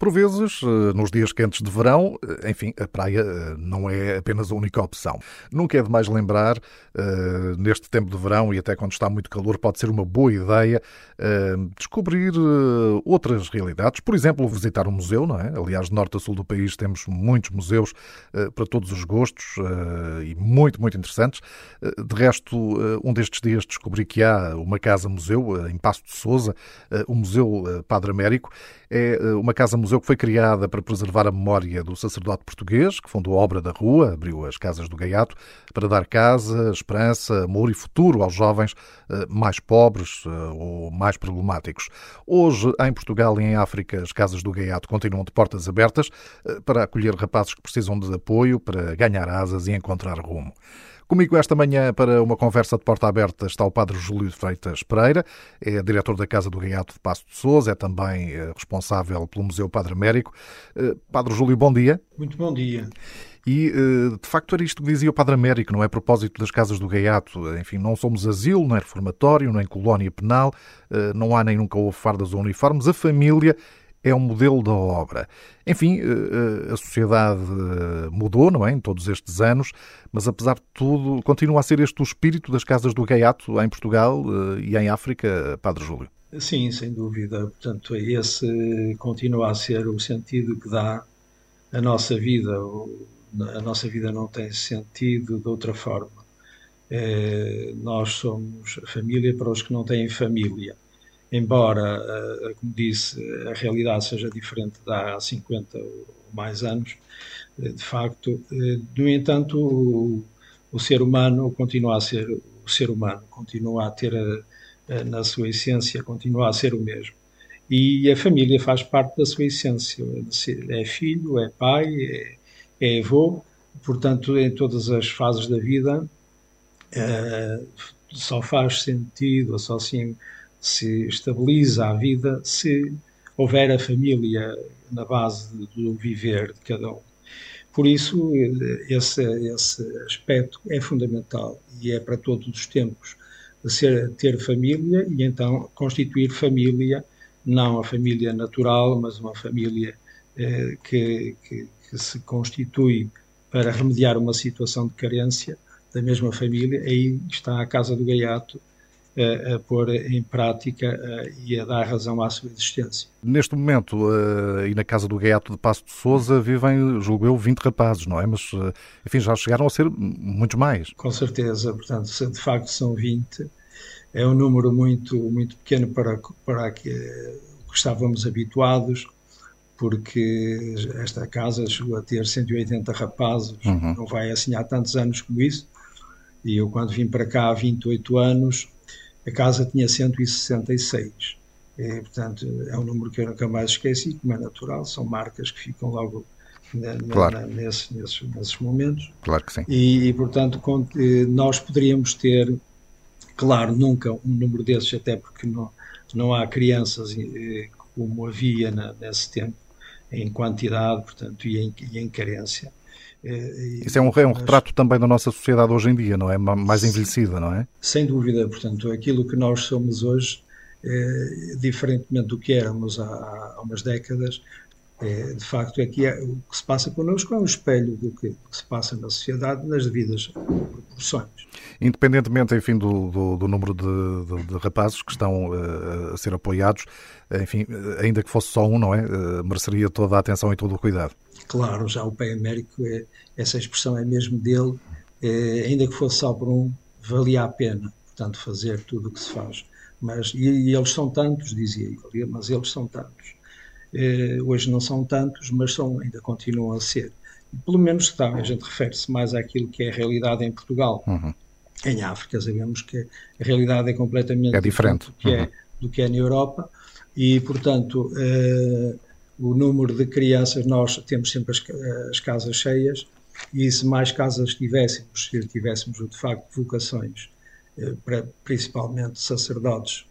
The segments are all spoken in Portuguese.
Por vezes, eh, nos dias quentes de verão, eh, enfim, a praia eh, não é apenas a única opção. Nunca é demais lembrar, neste tempo de verão e até quando está muito calor, pode ser uma boa ideia descobrir outras realidades. Por exemplo, visitar um museu, não é? Aliás, de norte a sul do país temos muitos museus para todos os gostos e muito, muito interessantes. De resto, um destes dias descobri que há uma casa-museu em Passo de Souza, o Museu Padre Américo. É uma casa-museu que foi criada para preservar a memória do sacerdote português, que fundou a Obra da Rua, abriu as Casas do Gaiato, para dar casa, esperança, amor e futuro aos jovens eh, mais pobres eh, ou mais problemáticos. Hoje, em Portugal e em África, as Casas do Gaiato continuam de portas abertas eh, para acolher rapazes que precisam de apoio, para ganhar asas e encontrar rumo. Comigo esta manhã para uma conversa de porta aberta está o Padre Júlio Freitas Pereira, é diretor da Casa do Gaiato de Passo de Sousa, é também eh, responsável pelo Museu Padre Américo. Eh, Padre Júlio, bom dia. Muito bom dia. E, eh, de facto, era isto que dizia o Padre Américo, não é? A propósito das casas do Gaiato. Enfim, não somos asilo, nem reformatório, nem colónia penal, não há nem nunca houve fardas ou uniformes. A família é um modelo da obra. Enfim, eh, eh, a sociedade eh, mudou, não é, em todos estes anos, mas apesar de tudo, continua a ser este o espírito das casas do Gaiato em Portugal e em África, Padre Júlio. Sim, sem dúvida. Portanto, esse continua a ser o sentido que dá a nossa vida. A nossa vida não tem sentido de outra forma. É, nós somos família para os que não têm família embora, eh, como disse, a realidade seja diferente de há 50 ou mais anos, eh, de facto, eh, no entanto, o, o ser humano continua a ser o ser humano, continua a ter a, a, na sua essência, continua a ser o mesmo. E a família faz parte da sua essência, é filho, é pai, é, é avô, portanto, em todas as fases da vida, só faz sentido, só assim se estabiliza a vida se houver a família na base do viver de cada um. Por isso, esse, esse aspecto é fundamental e é para todos os tempos ser, ter família e então constituir família, não a família natural, mas uma família eh, que, que, que se constitui para remediar uma situação de carência da mesma família. Aí está a Casa do Gaiato, a, a pôr em prática e a dar razão à sua existência. Neste momento, uh, e na casa do Gaiato de Passo de Souza, vivem, julgo eu, 20 rapazes, não é? Mas, uh, enfim, já chegaram a ser muitos mais. Com certeza, portanto, de facto são 20. É um número muito, muito pequeno para, para que, que estávamos habituados, porque esta casa chegou a ter 180 rapazes, uhum. não vai assim há tantos anos como isso. E eu, quando vim para cá há 28 anos, a casa tinha 166. É, portanto, é um número que eu nunca mais esqueci, como é natural, são marcas que ficam logo na, claro. na, nesse, nesses, nesses, momentos. Claro que sim. E, e portanto, eh, nós poderíamos ter, claro, nunca um número desses, até porque não, não há crianças eh, como havia na, nesse tempo, em quantidade, portanto, e em, e em carência. Eh, Isso é um, é um retrato também da nossa sociedade hoje em dia, não é? Mais envelhecida, não é? Sem dúvida, portanto, aquilo que nós somos hoje, é, diferentemente do que éramos há, há umas décadas, é, de facto é que é, o que se passa connosco é um espelho do que, se passa na sociedade nas devidas proporções. Independentemente, enfim, do, do, do número de, de, de, rapazes que estão uh, a ser apoiados, enfim, ainda que fosse só um, não é? Uh, mereceria toda a atenção e todo o cuidado. Claro, já o Pai Américo, é, essa expressão é mesmo dele, é, ainda que fosse só por um, valia a pena, portanto, fazer tudo o que se faz. Mas, e, e eles são tantos, dizia ele, mas eles são tantos. É, hoje não são tantos, mas são, ainda continuam a ser. E, pelo menos está, a gente refere-se mais àquilo que é a realidade em Portugal. Uhum. Em África sabemos que a realidade é completamente é diferente do que, é, uhum. é, do que é na Europa e, portanto, eh, o número de crianças, nós temos sempre as, as casas cheias e se mais casas tivéssemos, se tivéssemos de facto vocações, eh, para, principalmente sacerdotes,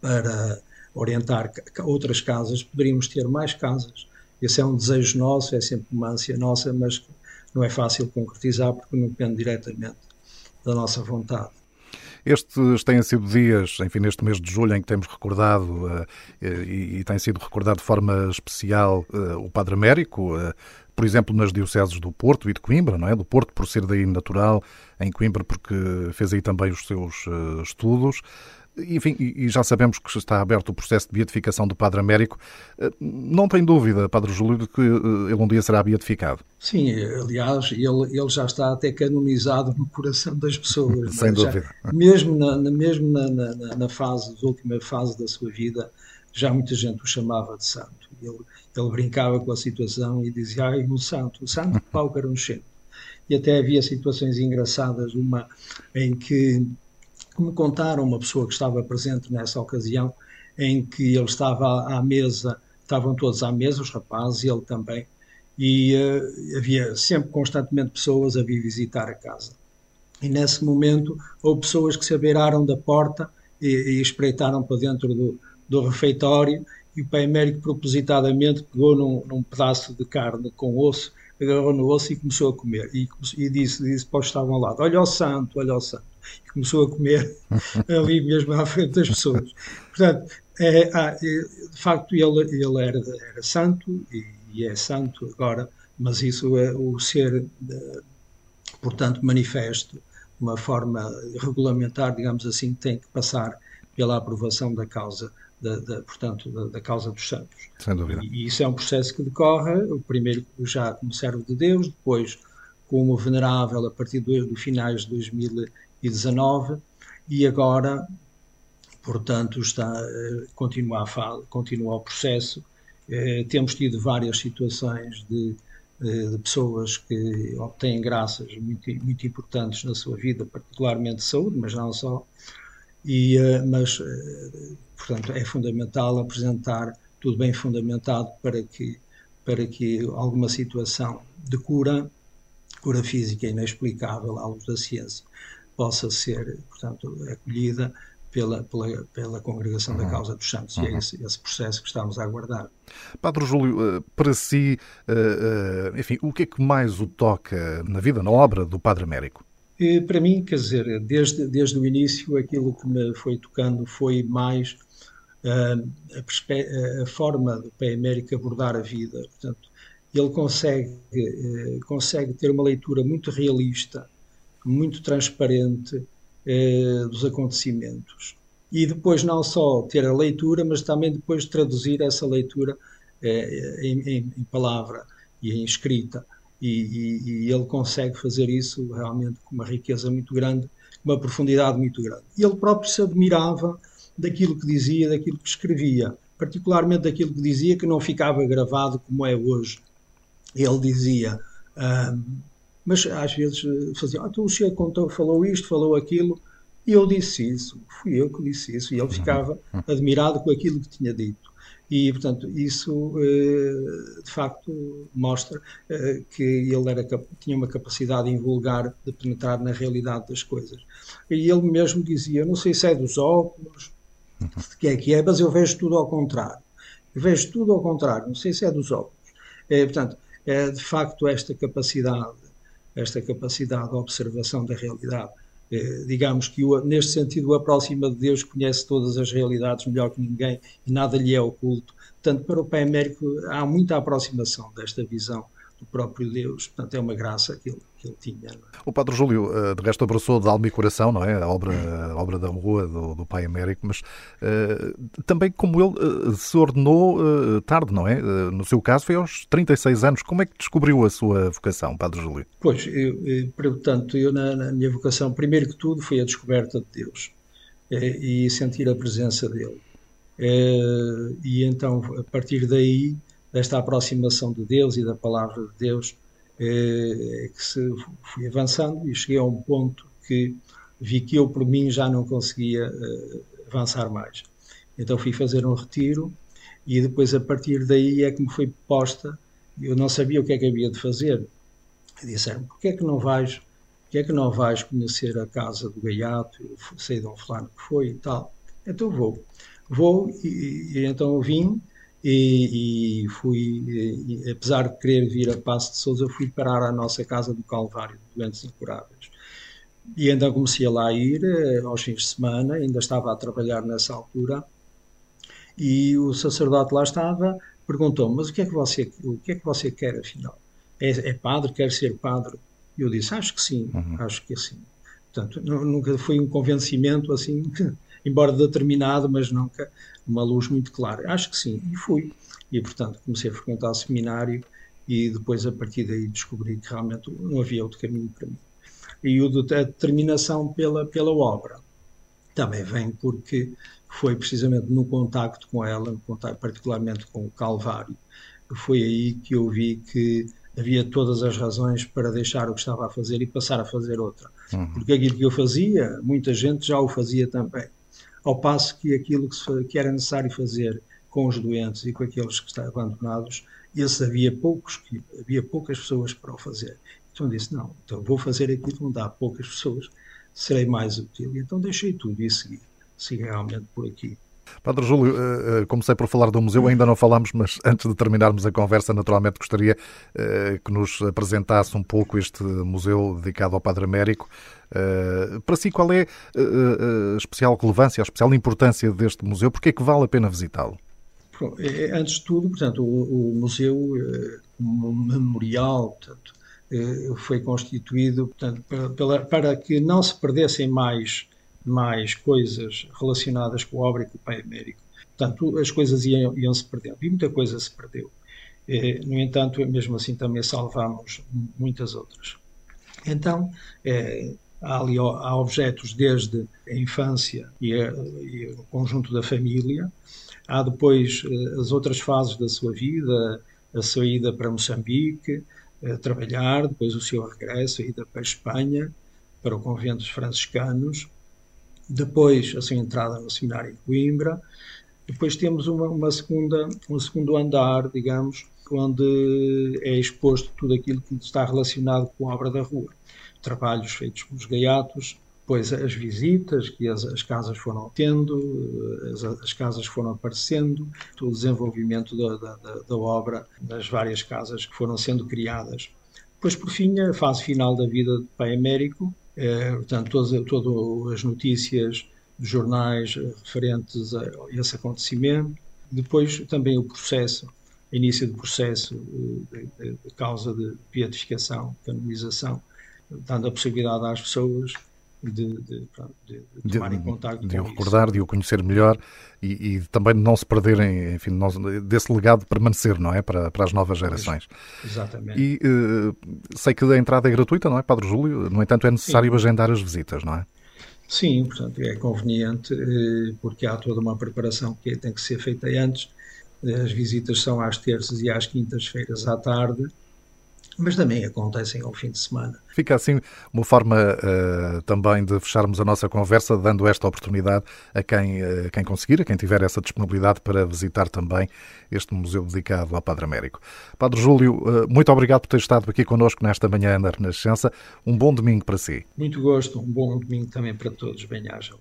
para orientar outras casas, poderíamos ter mais casas. Esse é um desejo nosso, é sempre uma ânsia nossa, mas não é fácil concretizar porque não depende diretamente da nossa vontade. Estes têm sido dias, enfim, neste mês de julho, em que temos recordado uh, e, e, tem sido recordado de forma especial uh, o Padre Américo, por exemplo, nas dioceses do Porto e de Coimbra, não é? Do Porto por ser daí natural, em Coimbra porque fez aí também os seus estudos. Enfim, e já sabemos que está aberto o processo de beatificação do Padre Américo. Eh, não tem dúvida, Padre Júlio, de que eh, ele um dia será beatificado? Sim, aliás, ele, ele já está até canonizado no coração das pessoas. Sem dúvida. Já, mesmo na, mesmo na, na, na, fase, na última fase da sua vida, já muita gente o chamava de santo. Ele, ele brincava com a situação e dizia, ai, o santo, o santo pau caronchento. E até havia situações engraçadas, uma em que me contaram uma pessoa que estava presente nessa ocasião, em que ele estava à mesa, estavam todos à mesa, os rapazes, e ele também, e uh, havia sempre constantemente pessoas a vir visitar a casa. E nesse momento houve pessoas que se abeiraram da porta e, e espreitaram para dentro do, do refeitório e o pai Américo propositadamente pegou num, num, pedaço de carne com osso, agarrou no osso e começou a comer. E, e disse, disse para os que estavam ao lado: Olha o santo, olha o santo e começou a comer ali mesmo à frente das pessoas. Portanto, é, de facto, ele, ele era, era santo e, e, é santo agora, mas isso é o ser, portanto, manifesto, uma forma regulamentar, digamos assim, tem que passar pela aprovação da causa da, da, portanto, da, da, causa dos santos. Sem dúvida. E, e, isso é um processo que decorre, o primeiro já como servo de Deus, depois como venerável a partir do, do finais de 2000 2019 e agora, portanto, está, eh, continua, a, continua o processo. Eh, temos tido várias situações de, eh, de pessoas que obtêm graças muito, muito importantes na sua vida, particularmente de saúde, mas não só. E, mas, portanto, é fundamental apresentar tudo bem fundamentado para que, para que alguma situação de cura, cura física inexplicável à luz da ciência, possa ser, portanto, acolhida pela, pela, pela Congregação uhum. da Causa dos Santos. Uhum. E é uhum. esse, esse, processo que estamos a aguardar. Padre Júlio, eh, para si, eh, eh, enfim, o que é que mais o toca na vida, na obra do Padre Américo? E, para mim, quer dizer, desde, desde o início, aquilo que me foi tocando foi mais uh, a, a, forma do Pai Américo abordar a vida. Portanto, ele consegue, uh, consegue ter uma leitura muito realista muito transparente eh, dos acontecimentos. E depois não só ter a leitura, mas também depois traduzir essa leitura eh, em, em, em, palavra e em escrita. E, e, e, ele consegue fazer isso realmente com uma riqueza muito grande, uma profundidade muito grande. E ele próprio se admirava daquilo que dizia, daquilo que escrevia, particularmente daquilo que dizia que não ficava gravado como é hoje. Ele dizia. Um, mas às vezes eh, faziam, ah, então o senhor contou, falou isto, falou aquilo, e eu disse isso, fui eu que disse isso, e ele uhum. ficava uhum. admirado com aquilo que tinha dito. E, portanto, isso eh, de facto mostra eh, que ele era, tinha uma capacidade invulgar de penetrar na realidade das coisas. E ele mesmo dizia: Não sei se é dos óculos, uhum. de que é que é, mas eu vejo tudo ao contrário. Eu vejo tudo ao contrário, não sei se é dos óculos. É, portanto, é de facto esta capacidade esta capacidade de observação da realidade. Eh, digamos que, neste sentido, aproxima de Deus, conhece todas as realidades melhor que ninguém e nada lhe é oculto. Portanto, para o Pai Américo há muita aproximação desta visão do próprio Deus. Portanto, é uma graça ele, que ele tinha. É? O Padre Júlio, eh, de resto, abraçou de alma e coração, não é? A obra, a obra da rua do, do Pai Américo, mas uh, também como ele uh, se ordenou uh, tarde, não é? no seu caso, foi aos 36 anos. Como é que descobriu a sua vocação, Padre Júlio? Pois, eu, eu, portanto, eu na, na, minha vocação, primeiro que tudo, foi a descoberta de Deus e sentir a presença dele. e então, a partir daí, desta aproximação de Deus e da palavra de Deus, é, que se fui avançando e cheguei a um ponto que vi que eu por mim já não conseguia eh, avançar mais. Então fui fazer um retiro e depois a partir daí é que me foi posta, eu não sabia o que é que havia de fazer. E disseram, porquê é que não vais, porquê é que não vais conhecer a casa do Gaiato, eu sei de um fulano que foi e tal. Então vou. Vou e, e então vim e, e fui, e, apesar de querer vir a Passo de Souza, fui parar à nossa casa do Calvário, doentes incuráveis. E então comecei a lá ir eh, aos fins de semana, ainda estava a trabalhar nessa altura, e o sacerdote lá estava, perguntou mas o que é que você, o que é que você quer afinal? É, é padre? Quer ser padre? E eu disse, acho que sim, uhum. acho que sim. Portanto, nunca foi um convencimento assim, embora determinado, mas nunca uma luz muito clara. Acho que sim, e fui. E, portanto, comecei a frequentar o seminário e depois, a partir daí, descobri que realmente não havia outro caminho para mim. E a determinação pela, pela obra também vem porque foi precisamente no contacto com ela, no contacto, particularmente com o Calvário, foi aí que eu vi que havia todas as razões para deixar o que estava a fazer e passar a fazer outra. Uhum. Porque aquilo que eu fazia, muita gente já o fazia também. Ao passo que aquilo que, que era necessário fazer com os doentes e com aqueles que estão abandonados, esse havia poucos, havia poucas pessoas para o fazer. Então disse, não, então vou fazer aquilo onde há poucas pessoas, serei mais útil. E então deixei tudo e segui, segui realmente por aqui. Padre Júlio, eh, eh, comecei por falar do museu, ainda não falámos, mas antes de terminarmos a conversa, naturalmente gostaria eh, que nos apresentasse um pouco este museu dedicado ao Padre Américo. Para si, qual é a especial relevância, a especial importância deste museu? Porque é que vale a pena visitá-lo? Antes de tudo, portanto, o, o museu, como memorial, portanto, foi constituído portanto, para, para que não se perdessem mais mais coisas relacionadas com a obra e com o Pai Américo. Portanto, as coisas iam, iam se perdendo e muita coisa se perdeu. Eh, no entanto, mesmo assim também salvamos muitas outras. Então, eh, há, ali, há objetos desde a infância e, a, e, o conjunto da família, há depois eh, as outras fases da sua vida, a saída para Moçambique, trabalhar, depois o seu regresso, a ida para a Espanha, para o convento dos franciscanos, depois a sua entrada no seminário em Coimbra, depois temos uma, uma segunda, um segundo andar, digamos, onde é exposto tudo aquilo que está relacionado com a obra da rua. Trabalhos feitos pelos gaiatos, depois as visitas que as, as casas foram tendo, as, as, casas foram aparecendo, o desenvolvimento da, da, da, obra nas várias casas que foram sendo criadas. Depois, por fim, a fase final da vida de Pai Américo, é, portanto, todas, todas as notícias dos jornais referentes a esse acontecimento. Depois, também o processo, início do processo de, de causa de beatificação, canonização, dando a possibilidade às pessoas de, de, de, de tomarem contato de o recordar, isso. de o conhecer melhor e, e, também de não se perderem, enfim, não, desse legado permanecer, não é? Para, para as novas gerações. Exatamente. E uh, sei que a entrada é gratuita, não é, Padre Júlio? No entanto, é necessário Sim. agendar as visitas, não é? Sim, portanto, é conveniente eh, porque há toda uma preparação que tem que ser feita antes. As visitas são às terças e às quintas-feiras à tarde mas também acontecem ao fim de semana. Fica assim uma forma uh, também de fecharmos a nossa conversa, dando esta oportunidade a quem, uh, quem conseguir, a quem tiver essa disponibilidade para visitar também este museu dedicado ao Padre Américo. Padre Júlio, uh, muito obrigado por ter estado aqui connosco nesta manhã na Renascença. Um bom domingo para si. Muito gosto, um bom domingo também para todos. Bem-ajam.